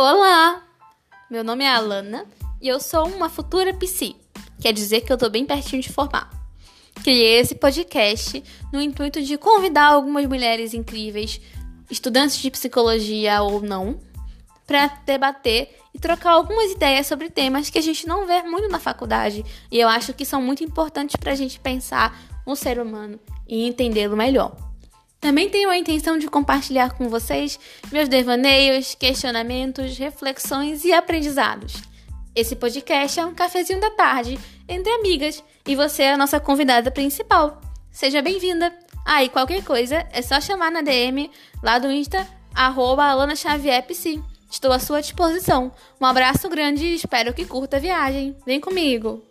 Olá! Meu nome é Alana e eu sou uma futura psi, quer dizer que eu tô bem pertinho de formar. Criei esse podcast no intuito de convidar algumas mulheres incríveis, estudantes de psicologia ou não, para debater e trocar algumas ideias sobre temas que a gente não vê muito na faculdade e eu acho que são muito importantes para a gente pensar no ser humano e entendê-lo melhor. Também tenho a intenção de compartilhar com vocês meus devaneios, questionamentos, reflexões e aprendizados. Esse podcast é um cafezinho da tarde entre amigas e você é a nossa convidada principal. Seja bem-vinda! Ah, qualquer coisa é só chamar na DM lá do Insta, arroba Estou à sua disposição. Um abraço grande e espero que curta a viagem. Vem comigo!